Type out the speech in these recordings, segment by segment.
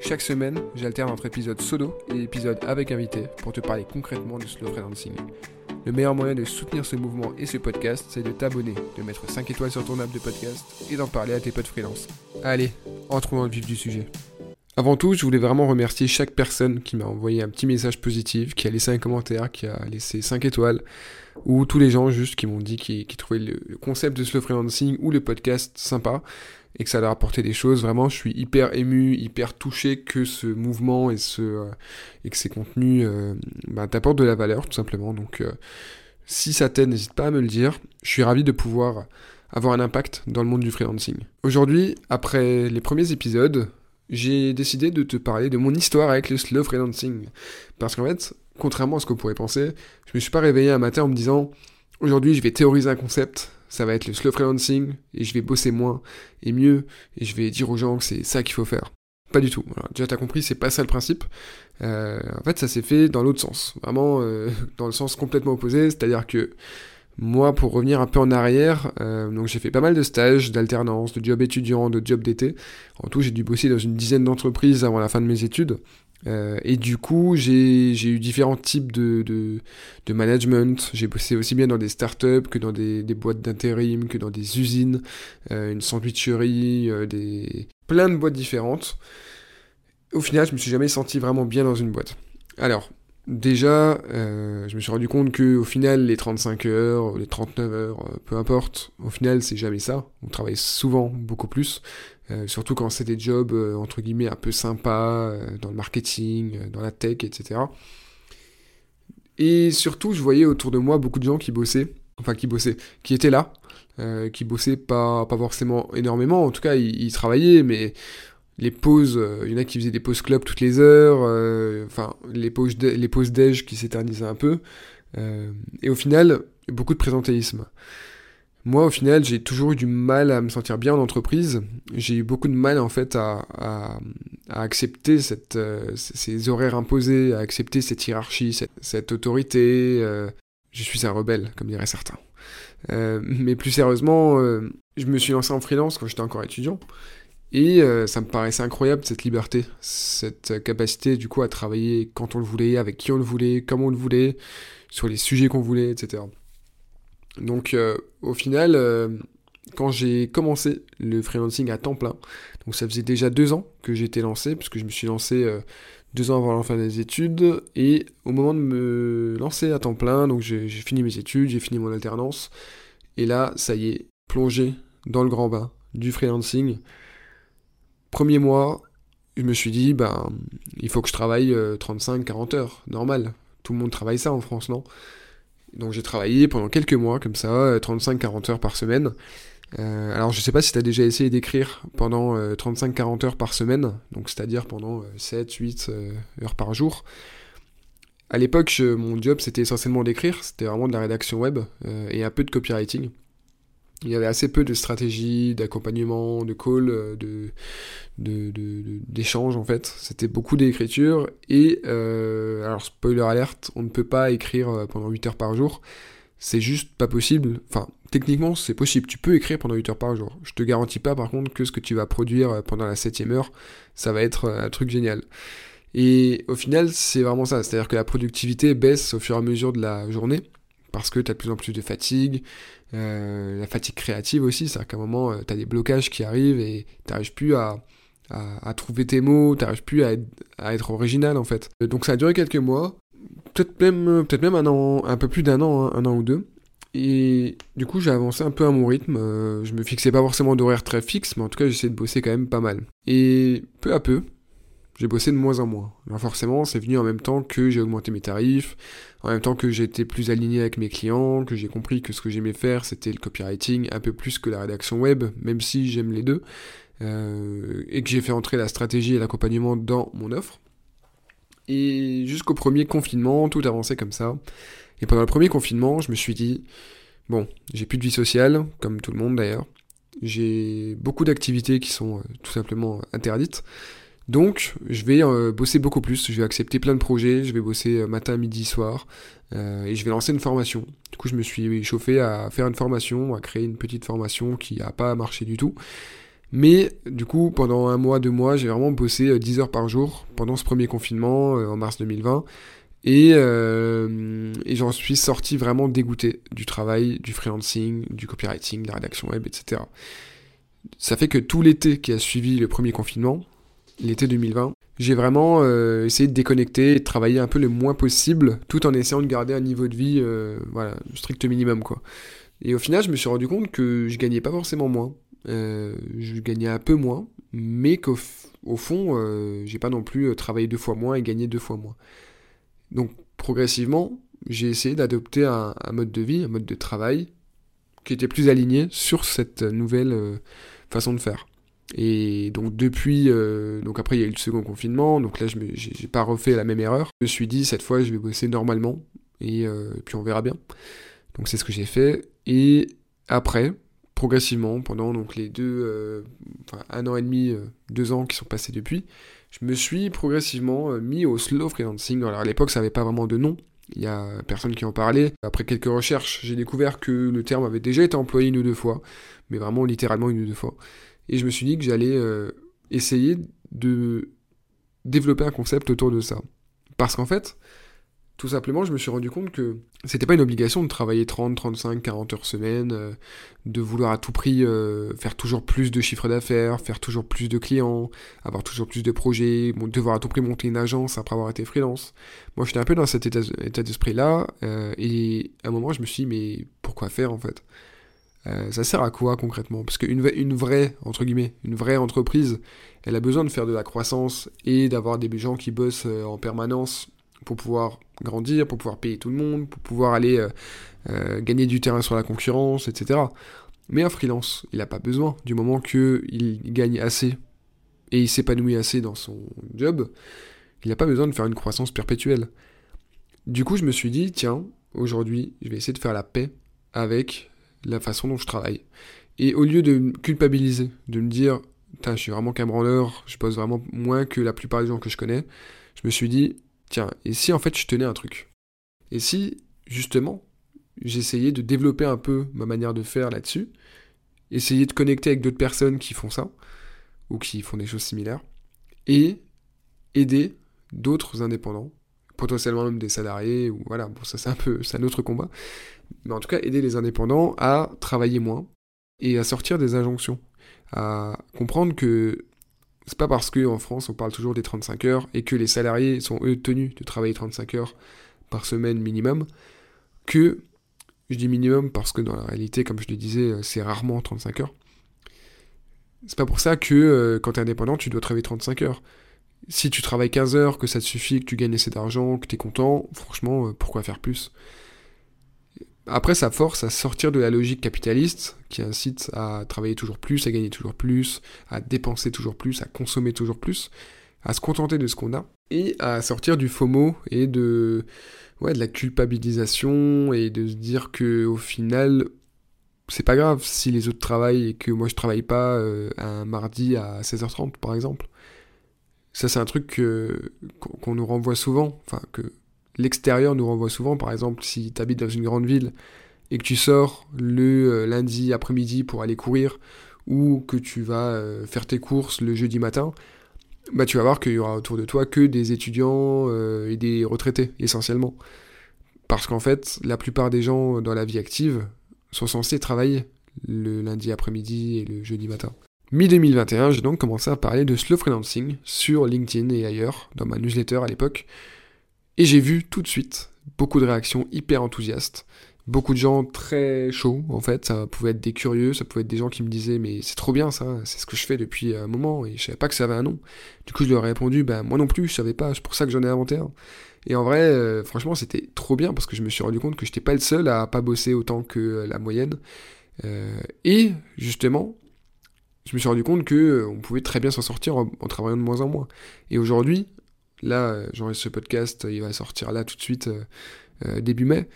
Chaque semaine, j'alterne entre épisodes solo et épisodes avec invité pour te parler concrètement du slow freelancing. Le meilleur moyen de soutenir ce mouvement et ce podcast, c'est de t'abonner, de mettre 5 étoiles sur ton app de podcast et d'en parler à tes potes freelance. Allez, entrons dans le vif du sujet. Avant tout, je voulais vraiment remercier chaque personne qui m'a envoyé un petit message positif, qui a laissé un commentaire, qui a laissé 5 étoiles, ou tous les gens juste qui m'ont dit qu'ils trouvaient le concept de slow freelancing ou le podcast sympa et que ça leur apportait des choses. Vraiment, je suis hyper ému, hyper touché que ce mouvement et, ce, euh, et que ces contenus euh, bah, t'apportent de la valeur, tout simplement. Donc, euh, si ça t'aide, n'hésite pas à me le dire. Je suis ravi de pouvoir avoir un impact dans le monde du freelancing. Aujourd'hui, après les premiers épisodes, j'ai décidé de te parler de mon histoire avec le slow freelancing. Parce qu'en fait, contrairement à ce qu'on pourrait penser, je me suis pas réveillé un matin en me disant aujourd'hui je vais théoriser un concept, ça va être le slow freelancing, et je vais bosser moins et mieux, et je vais dire aux gens que c'est ça qu'il faut faire. Pas du tout. Déjà déjà, t'as compris, c'est pas ça le principe. Euh, en fait, ça s'est fait dans l'autre sens. Vraiment, euh, dans le sens complètement opposé. C'est-à-dire que moi, pour revenir un peu en arrière, euh, donc j'ai fait pas mal de stages, d'alternance, de jobs étudiants, de jobs d'été. En tout, j'ai dû bosser dans une dizaine d'entreprises avant la fin de mes études. Euh, et du coup, j'ai eu différents types de, de, de management. J'ai bossé aussi bien dans des startups que dans des, des boîtes d'intérim, que dans des usines, euh, une sandwicherie, euh, des plein de boîtes différentes. Au final, je me suis jamais senti vraiment bien dans une boîte. Alors, déjà, je me suis rendu compte que au final, les 35 heures, les 39 heures, peu importe, au final, c'est jamais ça. On travaille souvent beaucoup plus. Euh, surtout quand c'est des jobs euh, entre guillemets un peu sympas euh, dans le marketing, dans la tech, etc. Et surtout, je voyais autour de moi beaucoup de gens qui bossaient, enfin qui bossaient, qui étaient là, qui bossaient pas, pas forcément énormément, en tout cas ils, travaillaient, mais les pauses, il y en a qui faisaient des pauses club toutes les heures, enfin les pauses, les pauses déj qui s'éternisaient un peu, et au final, beaucoup de présentéisme. Moi, au final, j'ai toujours eu du mal à me sentir bien en entreprise. J'ai eu beaucoup de mal, en fait, à, accepter euh, ces horaires imposés, à accepter cette hiérarchie, cette, autorité. Euh. je suis un rebelle, comme diraient certains. Euh, mais plus sérieusement, je me suis lancé en freelance quand j'étais encore étudiant. Et ça me paraissait incroyable cette liberté, cette capacité du coup à travailler quand on le voulait, avec qui on le voulait, comme on le voulait, sur les sujets qu'on voulait, etc. Donc euh, au final, euh, quand j'ai commencé le freelancing à temps plein, donc ça faisait déjà deux ans que j'étais lancé, puisque je me suis lancé euh, deux ans avant la fin des études, et au moment de me lancer à temps plein, donc j'ai fini mes études, j'ai fini mon alternance, et là, ça y est, plongé dans le grand bain du freelancing. Premier mois, je me suis dit, ben, il faut que je travaille 35-40 heures, normal. Tout le monde travaille ça en France, non? Donc j'ai travaillé pendant quelques mois comme ça, 35-40 euh, heures par semaine. Euh, alors je sais pas si tu as déjà essayé d'écrire pendant 35-40 euh, heures par semaine, donc c'est-à-dire pendant 7-8 heures par jour. À l'époque, mon job c'était essentiellement d'écrire, c'était vraiment de la rédaction web et un peu de copywriting il y avait assez peu de stratégie, d'accompagnement, de call, euh, de, d'échange en fait. C'était beaucoup d'écriture et euh, alors spoiler alerte, on ne peut pas écrire euh, pendant 8 heures par jour. C'est juste pas possible. Enfin, techniquement, c'est possible. Tu peux écrire pendant 8 heures par jour. Je te garantis pas par contre que ce que tu vas produire pendant la 7 heure, ça va être un truc génial. Et au final, c'est vraiment ça. C'est-à-dire que la productivité baisse au fur et à mesure de la journée parce que tu as de plus en plus de fatigue, euh, la fatigue créative aussi, c'est-à-dire qu'à un moment, euh, tu as des blocages qui arrivent et tu n'arrives plus à, à, trouver tes mots, tu n'arrives plus à être, à être, original en fait. Donc ça a duré quelques mois, peut-être même, peut même un an, un peu plus d'un an, hein, un an ou deux. Et du coup, j'ai avancé un peu à mon rythme. Euh, je me fixais pas forcément d'horaire très fixe, mais en tout cas, j'essayais de bosser quand même pas mal. Et peu à peu, j'ai bossé de moins en moins. Alors forcément, c'est venu en même temps que j'ai augmenté mes tarifs, en même temps que j'étais plus aligné avec mes clients, que j'ai compris que ce que j'aimais faire, c'était le copywriting un peu plus que la rédaction web, même si j'aime les deux. et que j'ai fait entrer la stratégie et l'accompagnement dans mon offre. Et jusqu'au premier confinement, tout avançait comme ça. Et pendant le premier confinement, je me suis dit, bon, j'ai plus de vie sociale, comme tout le monde d'ailleurs. J'ai beaucoup d'activités qui sont tout simplement interdites. Donc, je vais euh, bosser beaucoup plus, je vais accepter plein de projets, je vais bosser euh, matin, midi, soir, euh, et je vais lancer une formation. Du coup, je me suis chauffé à faire une formation, à créer une petite formation qui n'a pas marché du tout. Mais du coup, pendant un mois, deux mois, j'ai vraiment bossé 10 heures par jour pendant ce premier confinement en mars 2020. Et, et j'en suis sorti vraiment dégoûté du travail, du freelancing, du copywriting, de la rédaction web, etc. Ça fait que tout l'été qui a suivi le premier confinement, l'été 2020, j'ai vraiment euh, essayé de déconnecter et de travailler un peu le moins possible, tout en essayant de garder un niveau de vie, euh, voilà, strict minimum, quoi. Et au final, je me suis rendu compte que je gagnais pas forcément moins. Euh, je gagnais un peu moins, mais qu'au au fond, j'ai pas non plus travaillé deux fois moins et gagné deux fois moins. Donc, progressivement, j'ai essayé d'adopter un, un, mode de vie, un mode de travail qui était plus aligné sur cette nouvelle façon de faire. Et donc depuis, euh, donc après il y a eu le second confinement, donc là je j'ai pas refait la même erreur. Je me suis dit cette fois je vais bosser normalement et, euh, puis on verra bien. Donc c'est ce que j'ai fait. Et après, progressivement, pendant donc les deux, euh, enfin un an et demi, deux ans qui sont passés depuis, je me suis progressivement mis au slow freelancing. Alors à l'époque ça avait pas vraiment de nom. Il y a personne qui en parlait. Après quelques recherches, j'ai découvert que le terme avait déjà été employé une ou deux fois, mais vraiment littéralement une ou deux fois. Et je me suis dit que j'allais euh, essayer de développer un concept autour de ça. Parce qu'en fait, tout simplement, je me suis rendu compte que c'était pas une obligation de travailler 30, 35, 40 heures semaine, euh, de vouloir à tout prix euh, faire toujours plus de chiffres d'affaires, faire toujours plus de clients, avoir toujours plus de projets, devoir à tout prix monter une agence après avoir été freelance. Moi, j'étais un peu dans cet état, état d'esprit-là, et à un moment, je me suis dit, mais pourquoi faire en fait? Euh, ça sert à quoi concrètement? Parce qu'une une vraie, entreprise, elle a besoin de faire de la croissance et d'avoir des gens qui bossent euh, en permanence pour pouvoir grandir, pour pouvoir payer tout le monde, pour pouvoir aller euh, gagner du terrain sur la concurrence, etc. Mais un freelance, il n'a pas besoin, du moment qu'il gagne assez et il s'épanouit assez dans son job, il n'a pas besoin de faire une croissance perpétuelle. Du coup, je me suis dit, tiens, aujourd'hui, je vais essayer de faire la paix avec la façon dont je travaille. Et au lieu de me culpabiliser, de me dire, je suis vraiment qu'un branleur, je bosse vraiment moins que la plupart des gens que je connais, je me suis dit, tiens, et si en fait je tenais un truc? Et si, justement, j'essayais de développer un peu ma manière de faire là-dessus, essayer de connecter avec d'autres personnes qui font ça, ou qui font des choses similaires, et aider d'autres indépendants, potentiellement même des salariés, ou voilà, bon ça c'est un peu, c'est un autre combat, mais en tout cas aider les indépendants à travailler moins et à sortir des injonctions, à comprendre que c'est pas parce qu'en France on parle toujours des 35 heures et que les salariés sont eux tenus de travailler 35 heures par semaine minimum que je dis minimum parce que dans la réalité, comme je le disais, c'est rarement 35 heures. C'est pas pour ça que euh, quand tu es indépendant, tu dois travailler 35 heures. Si tu travailles 15 heures, que ça te suffit, que tu gagnes assez d'argent, que tu es content, franchement, euh, pourquoi faire plus? Après, ça force à sortir de la logique capitaliste qui incite à travailler toujours plus, à gagner toujours plus, à dépenser toujours plus, à consommer toujours plus, à se contenter de ce qu'on a, et à sortir du FOMO et de, ouais, de la culpabilisation et de se dire que au final, c'est pas grave si les autres travaillent et que moi je travaille pas euh, un mardi à 16h30 par exemple. Ça, c'est un truc qu'on nous renvoie souvent, enfin que l'extérieur nous renvoie souvent. Par exemple, si tu habites dans une grande ville et que tu sors le euh, lundi après-midi pour aller courir ou que tu vas euh, faire tes courses le jeudi matin, bah tu vas voir qu'il y aura autour de toi que des étudiants euh, et des retraités essentiellement. Parce qu'en fait, la plupart des gens dans la vie active sont censés travailler le lundi après-midi et le jeudi matin. Mi-2021, j'ai donc commencé à parler de slow freelancing sur LinkedIn et ailleurs, dans ma newsletter à l'époque, et j'ai vu tout de suite beaucoup de réactions hyper enthousiastes. Beaucoup de gens très chauds, en fait. Ça pouvait être des curieux, ça pouvait être des gens qui me disaient Mais c'est trop bien ça, c'est ce que je fais depuis un moment et je savais pas que ça avait un nom. Du coup, je leur ai répondu Ben moi non plus, je savais pas, c'est pour ça que j'en ai inventé un. Et en vrai, euh, franchement, c'était trop bien parce que je me suis rendu compte que j'étais pas le seul à pas bosser autant que la moyenne. Euh, et justement, je me suis rendu compte que euh, on pouvait très bien s'en sortir en, travaillant de moins en moins. Et aujourd'hui, là, euh, j'enregistre ce podcast, il va sortir là tout de suite, début mai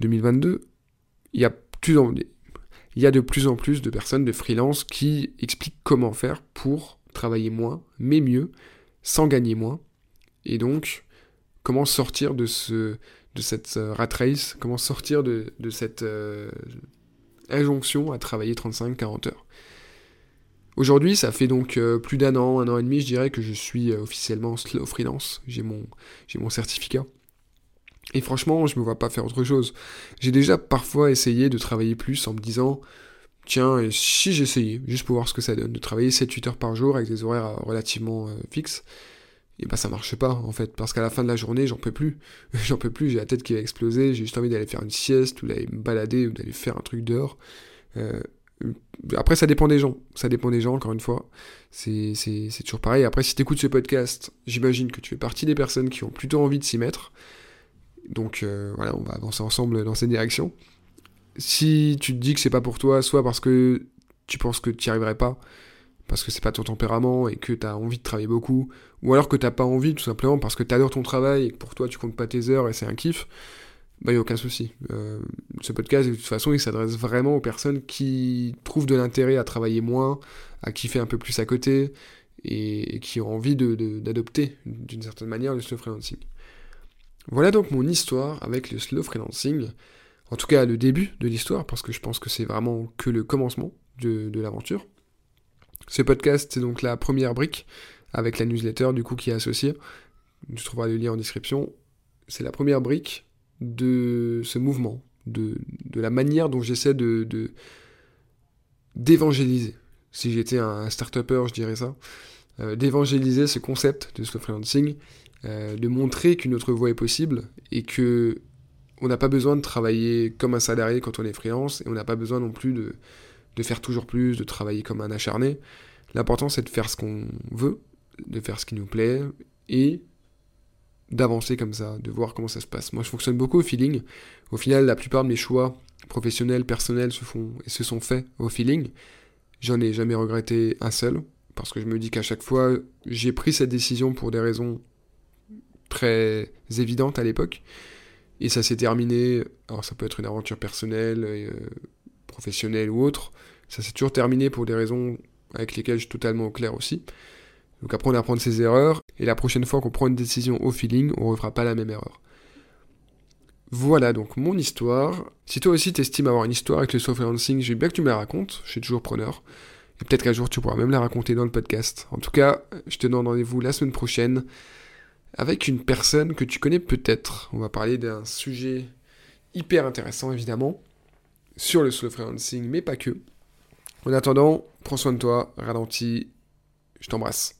2022. Il y a de plus en plus de personnes de freelance qui expliquent comment faire pour travailler moins, mais mieux, sans gagner moins. Et donc, comment sortir de, ce, de cette euh, rat race, comment sortir de, cette euh, injonction à travailler 35-40 heures. Aujourd'hui, ça fait donc euh, plus d'un an, un an et demi, je dirais que je suis officiellement slow freelance. J'ai mon, j'ai mon certificat. Et franchement, je me vois pas faire autre chose. J'ai déjà parfois essayé de travailler plus en me disant, tiens, si j'essayais, juste pour voir ce que ça donne, de travailler 7-8 heures par jour avec des horaires relativement fixes, et bah ça marche pas en fait parce qu'à la fin de la journée j'en peux plus j'en peux plus j'ai la tête qui va exploser j'ai juste envie d'aller faire une sieste ou d'aller me balader ou d'aller faire un truc dehors euh, après ça dépend des gens. Ça dépend des gens encore une fois. C'est toujours pareil. Après si tu écoutes ce podcast j'imagine que tu fais partie des personnes qui ont plutôt envie de s'y mettre. Donc euh, voilà on va avancer ensemble dans cette direction. Si tu te dis que c'est pas pour toi soit parce que tu penses que tu n'y arriverais pas parce que c'est pas ton tempérament et que tu as envie de travailler beaucoup, ou alors que t'as pas envie tout simplement parce que tu adores ton travail et que pour toi tu comptes pas tes heures et c'est un kiff, bah y a aucun souci. Euh, ce podcast de toute façon il s'adresse vraiment aux personnes qui trouvent de l'intérêt à travailler moins, à kiffer un peu plus à côté et, qui ont envie d'adopter d'une certaine manière le slow freelancing. Voilà donc mon histoire avec le slow freelancing, en tout cas le début de l'histoire parce que je pense que c'est vraiment que le commencement de l'aventure. Ce podcast, c'est donc la première brique avec la newsletter du coup qui est associée. Tu trouveras le lien en description. C'est la première brique de ce mouvement, de, la manière dont j'essaie de, d'évangéliser. Si j'étais un start-upper, je dirais ça. Euh, d'évangéliser ce concept de slow freelancing, euh, de montrer qu'une autre voie est possible et que on n'a pas besoin de travailler comme un salarié quand on est freelance et on n'a pas besoin non plus de, de faire toujours plus, de travailler comme un acharné. L'important c'est de faire ce qu'on veut, de faire ce qui nous plaît et d'avancer comme ça, de voir comment ça se passe. Moi je fonctionne beaucoup au feeling. Au final, la plupart de mes choix professionnels, personnels se font et se sont faits au feeling. J'en ai jamais regretté un seul parce que je me dis qu'à chaque fois, j'ai pris cette décision pour des raisons très évidentes à l'époque. Et ça s'est terminé, alors ça peut être une aventure personnelle, euh, professionnel ou autre, ça s'est toujours terminé pour des raisons avec lesquelles je suis totalement au clair aussi. Donc après on apprendre ses erreurs, et la prochaine fois qu'on prend une décision au feeling, on ne refera pas la même erreur. Voilà donc mon histoire. Si toi aussi t'estimes avoir une histoire avec le freelancing, veux bien que tu me la racontes, je suis toujours preneur. Et peut-être qu'un jour tu pourras même la raconter dans le podcast. En tout cas, je te donne rendez-vous la semaine prochaine avec une personne que tu connais peut-être. On va parler d'un sujet hyper intéressant évidemment sur le slow freelancing, mais pas que. En attendant, prends soin de toi, ralentis, je t'embrasse.